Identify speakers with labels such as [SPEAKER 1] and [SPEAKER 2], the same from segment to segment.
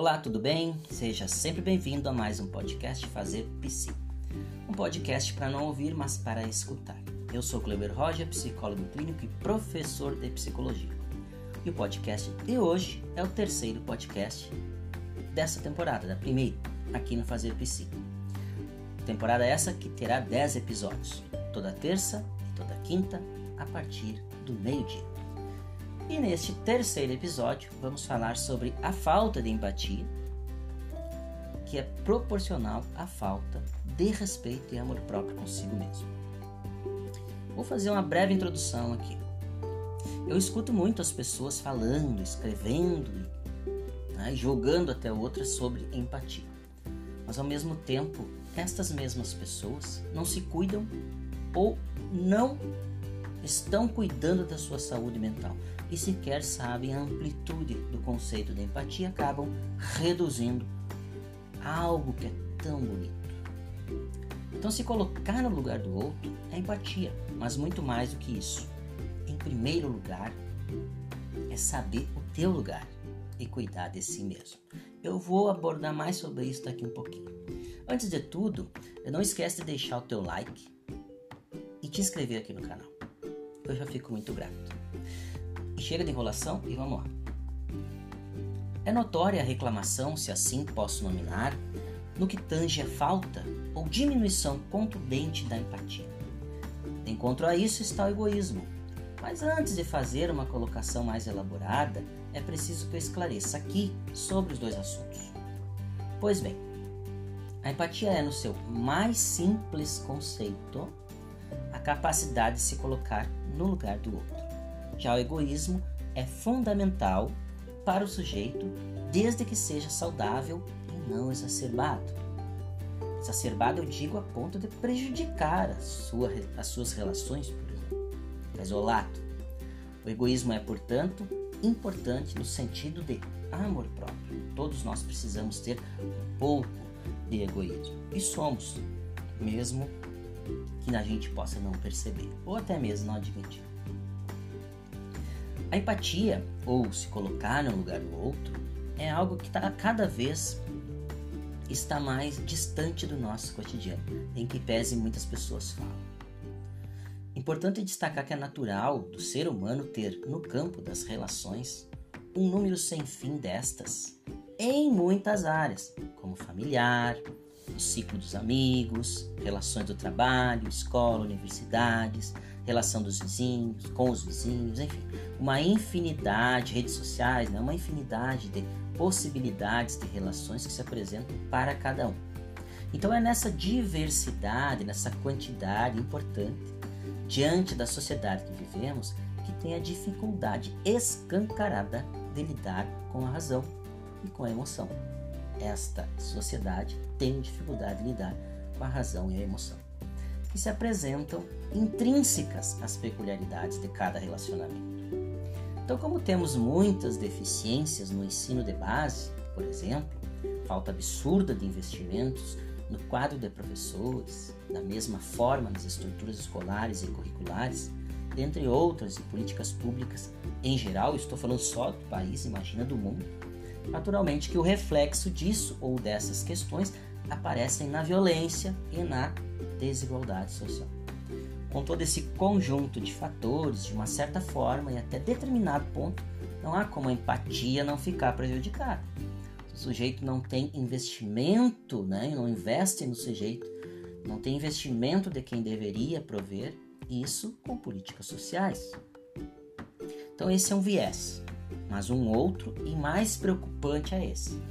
[SPEAKER 1] Olá, tudo bem? Seja sempre bem-vindo a mais um podcast Fazer Psi. Um podcast para não ouvir, mas para escutar. Eu sou Cleber Roger, psicólogo clínico e professor de psicologia. E o podcast de hoje é o terceiro podcast dessa temporada, da primeira, aqui no Fazer Psi. Temporada essa que terá 10 episódios, toda terça e toda quinta, a partir do meio-dia. E neste terceiro episódio vamos falar sobre a falta de empatia, que é proporcional à falta de respeito e amor próprio consigo mesmo. Vou fazer uma breve introdução aqui. Eu escuto muito as pessoas falando, escrevendo e né, jogando até outras sobre empatia. Mas ao mesmo tempo, estas mesmas pessoas não se cuidam ou não estão cuidando da sua saúde mental e sequer sabem a amplitude do conceito de empatia, acabam reduzindo algo que é tão bonito. Então, se colocar no lugar do outro é empatia, mas muito mais do que isso. Em primeiro lugar, é saber o teu lugar e cuidar de si mesmo. Eu vou abordar mais sobre isso daqui um pouquinho. Antes de tudo, não esquece de deixar o teu like e te inscrever aqui no canal eu já fico muito grato. Chega de enrolação e vamos lá. É notória a reclamação, se assim posso nominar, no que tange a falta ou diminuição contundente da empatia. Encontro a isso está o egoísmo. Mas antes de fazer uma colocação mais elaborada, é preciso que eu esclareça aqui sobre os dois assuntos. Pois bem, a empatia é, no seu mais simples conceito, a capacidade de se colocar no lugar do outro. Já o egoísmo é fundamental para o sujeito desde que seja saudável e não exacerbado. Exacerbado eu digo a ponto de prejudicar sua, as suas relações, por exemplo. Isolado. O egoísmo é, portanto, importante no sentido de amor próprio. Todos nós precisamos ter um pouco de egoísmo. E somos, mesmo que a gente possa não perceber ou até mesmo não admitir. A empatia, ou se colocar no lugar do outro, é algo que tá, cada vez está mais distante do nosso cotidiano, em que pese muitas pessoas falam. Importante destacar que é natural do ser humano ter, no campo das relações, um número sem fim destas, em muitas áreas, como familiar, ciclo dos amigos, relações do trabalho, escola, universidades, relação dos vizinhos, com os vizinhos, enfim, uma infinidade, redes sociais, né? uma infinidade de possibilidades de relações que se apresentam para cada um. Então é nessa diversidade, nessa quantidade importante, diante da sociedade que vivemos, que tem a dificuldade escancarada de lidar com a razão e com a emoção esta sociedade tem dificuldade de lidar com a razão e a emoção, que se apresentam intrínsecas às peculiaridades de cada relacionamento. Então, como temos muitas deficiências no ensino de base, por exemplo, falta absurda de investimentos no quadro de professores, da mesma forma nas estruturas escolares e curriculares, dentre outras e políticas públicas em geral, estou falando só do país, imagina do mundo, Naturalmente que o reflexo disso ou dessas questões aparecem na violência e na desigualdade social. Com todo esse conjunto de fatores, de uma certa forma e até determinado ponto, não há como a empatia não ficar prejudicada. Se o sujeito não tem investimento, né, não investe no sujeito, não tem investimento de quem deveria prover, isso com políticas sociais. Então esse é um viés mas um outro e mais preocupante é esse.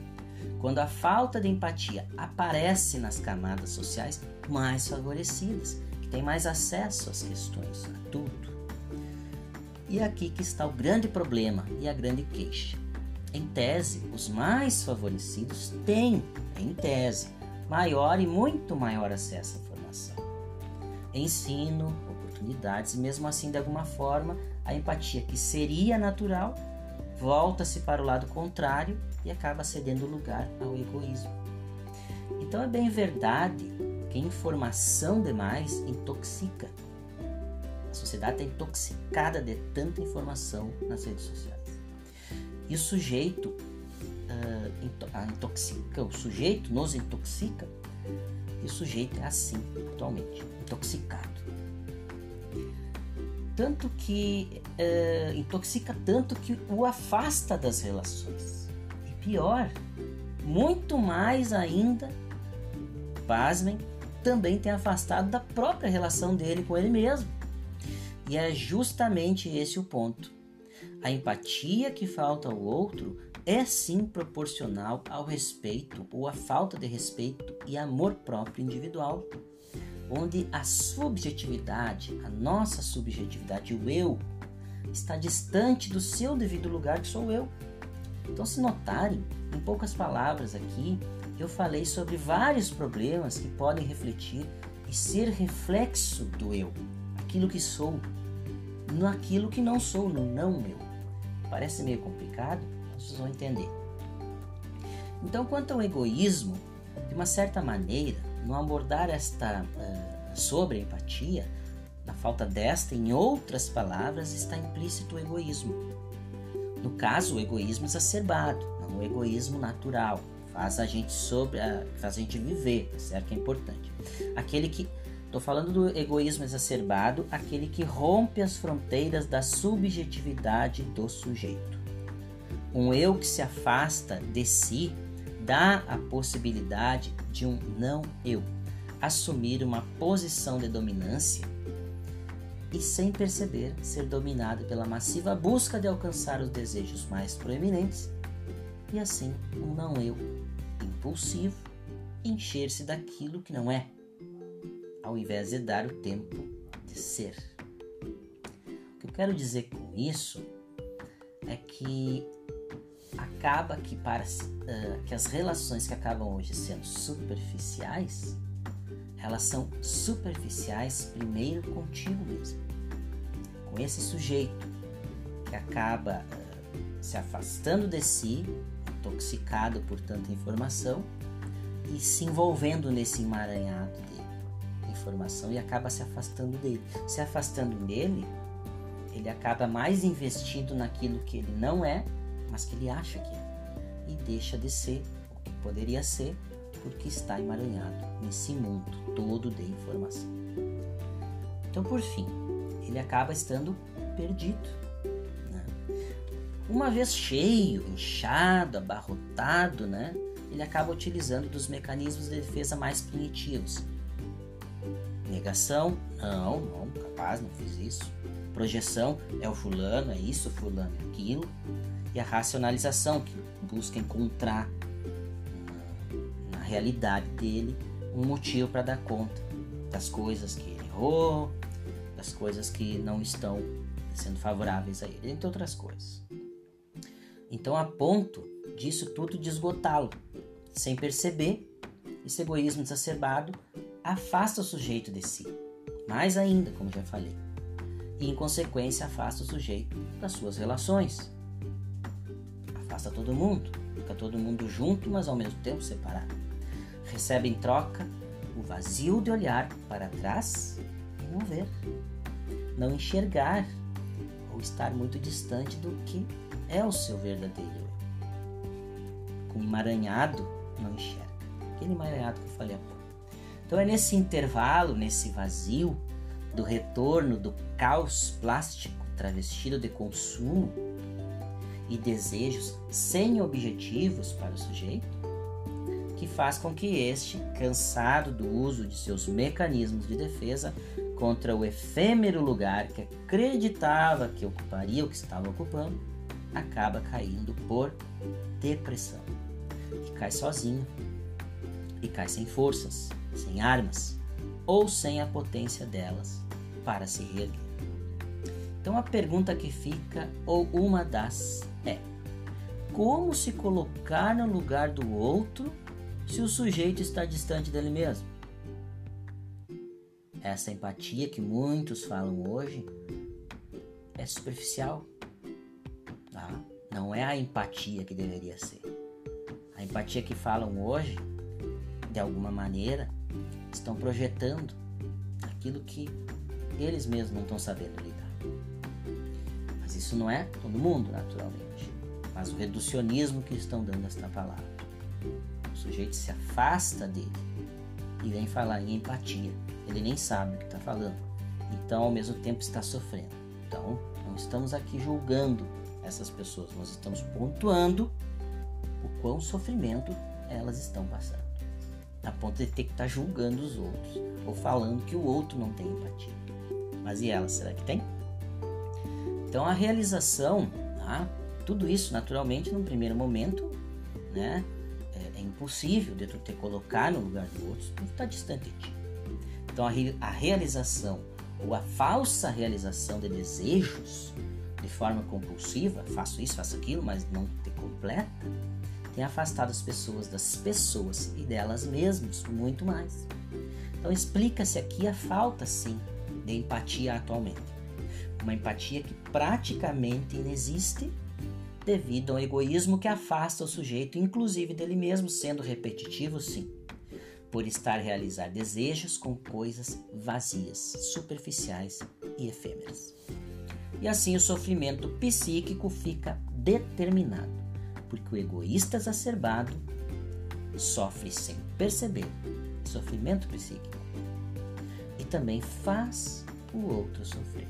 [SPEAKER 1] Quando a falta de empatia aparece nas camadas sociais mais favorecidas, que têm mais acesso às questões, a tudo. E aqui que está o grande problema e a grande queixa. Em tese, os mais favorecidos têm, em tese, maior e muito maior acesso à informação. Ensino, oportunidades e mesmo assim, de alguma forma, a empatia que seria natural volta-se para o lado contrário e acaba cedendo lugar ao egoísmo. Então é bem verdade que informação demais intoxica. A sociedade está intoxicada de tanta informação nas redes sociais. E o sujeito uh, intoxica o sujeito, nos intoxica, e o sujeito é assim atualmente, intoxicado. Tanto que uh, intoxica tanto que o afasta das relações. E pior, muito mais ainda, pasmem, também tem afastado da própria relação dele com ele mesmo. E é justamente esse o ponto. A empatia que falta ao outro é sim proporcional ao respeito ou à falta de respeito e amor próprio individual, onde a subjetividade, a nossa subjetividade, o eu, está distante do seu devido lugar que sou eu. Então, se notarem, em poucas palavras aqui, eu falei sobre vários problemas que podem refletir e ser reflexo do eu, aquilo que sou, naquilo que não sou, no não eu. Parece meio complicado, mas vocês vão entender. Então, quanto ao egoísmo, de uma certa maneira, no abordar esta uh, sobre a empatia, na falta desta, em outras palavras, está implícito o egoísmo. No caso, o egoísmo exacerbado, não o egoísmo natural, faz a gente sobre, faz a gente viver, tá certo? Que é importante. Aquele que Estou falando do egoísmo exacerbado, aquele que rompe as fronteiras da subjetividade do sujeito. Um eu que se afasta de si dá a possibilidade de um não eu assumir uma posição de dominância e, sem perceber, ser dominado pela massiva busca de alcançar os desejos mais proeminentes e, assim, um não eu impulsivo encher-se daquilo que não é ao invés de dar o tempo de ser. O que eu quero dizer com isso é que acaba que para uh, que as relações que acabam hoje sendo superficiais, elas são superficiais primeiro contigo mesmo, com esse sujeito que acaba uh, se afastando de si, intoxicado por tanta informação e se envolvendo nesse emaranhado informação e acaba se afastando dele. Se afastando dele, ele acaba mais investindo naquilo que ele não é, mas que ele acha que é. E deixa de ser o que poderia ser, porque está emaranhado nesse mundo todo de informação. Então, por fim, ele acaba estando perdido. Né? Uma vez cheio, inchado, abarrotado, né? ele acaba utilizando dos mecanismos de defesa mais primitivos, Negação, não, não, capaz, não fiz isso. Projeção, é o fulano, é isso, fulano, é aquilo. E a racionalização, que busca encontrar na, realidade dele um motivo para dar conta das coisas que ele errou, das coisas que não estão sendo favoráveis a ele, entre outras coisas. Então, a ponto disso tudo de esgotá-lo, sem perceber, esse egoísmo exacerbado afasta o sujeito de si. Mais ainda, como já falei. E em consequência afasta o sujeito das suas relações. Afasta todo mundo. Fica todo mundo junto, mas ao mesmo tempo separado. Recebe em troca o vazio de olhar para trás e não ver. Não enxergar ou estar muito distante do que é o seu verdadeiro eu. Com emaranhado, não enxerga. Aquele emaranhado que eu falei há pouco. Então é nesse intervalo, nesse vazio do retorno do caos plástico travestido de consumo e desejos sem objetivos para o sujeito, que faz com que este, cansado do uso de seus mecanismos de defesa contra o efêmero lugar que acreditava que ocuparia o que estava ocupando, acaba caindo por depressão. E cai sozinho, e cai sem forças, sem armas ou sem a potência delas para se reerguer. Então a pergunta que fica, ou uma das, é: como se colocar no lugar do outro se o sujeito está distante dele mesmo? Essa empatia que muitos falam hoje é superficial. Tá? Não é a empatia que deveria ser. A empatia que falam hoje, de alguma maneira, estão projetando aquilo que eles mesmos não estão sabendo lidar. Isso não é todo mundo, naturalmente. Mas o reducionismo que estão dando esta palavra. O sujeito se afasta dele e vem falar em empatia. Ele nem sabe o que está falando. Então, ao mesmo tempo, está sofrendo. Então, não estamos aqui julgando essas pessoas, nós estamos pontuando o quão sofrimento elas estão passando. A ponto de ter que estar tá julgando os outros ou falando que o outro não tem empatia. Mas e elas, será que tem? Então a realização, tá? tudo isso naturalmente num primeiro momento, né? É, é impossível de tu te colocar no lugar do outro, tu está distante de ti. Então a, re, a realização ou a falsa realização de desejos de forma compulsiva, faço isso, faço aquilo, mas não te completa, tem afastado as pessoas das pessoas e delas mesmas muito mais. Então explica-se aqui a falta, sim, de empatia atualmente. Uma empatia que praticamente inexiste devido ao egoísmo que afasta o sujeito, inclusive dele mesmo, sendo repetitivo, sim, por estar a realizar desejos com coisas vazias, superficiais e efêmeras. E assim o sofrimento psíquico fica determinado porque o egoísta exacerbado sofre sem perceber sofrimento psíquico e também faz o outro sofrer,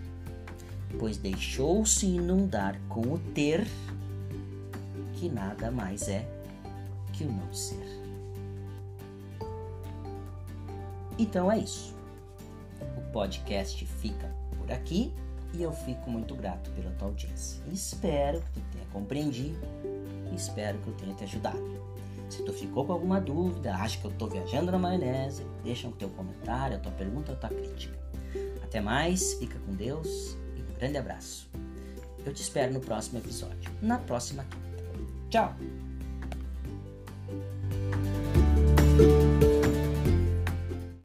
[SPEAKER 1] pois deixou-se inundar com o ter, que nada mais é que o não ser. Então é isso. O podcast fica por aqui e eu fico muito grato pela tua audiência. Espero que tu tenha compreendido espero que eu tenha te ajudado. Se tu ficou com alguma dúvida, acha que eu estou viajando na maionese, deixa o teu comentário, a tua pergunta, a tua crítica. Até mais, fica com Deus Grande abraço. Eu te espero no próximo episódio, na próxima quinta. Tchau!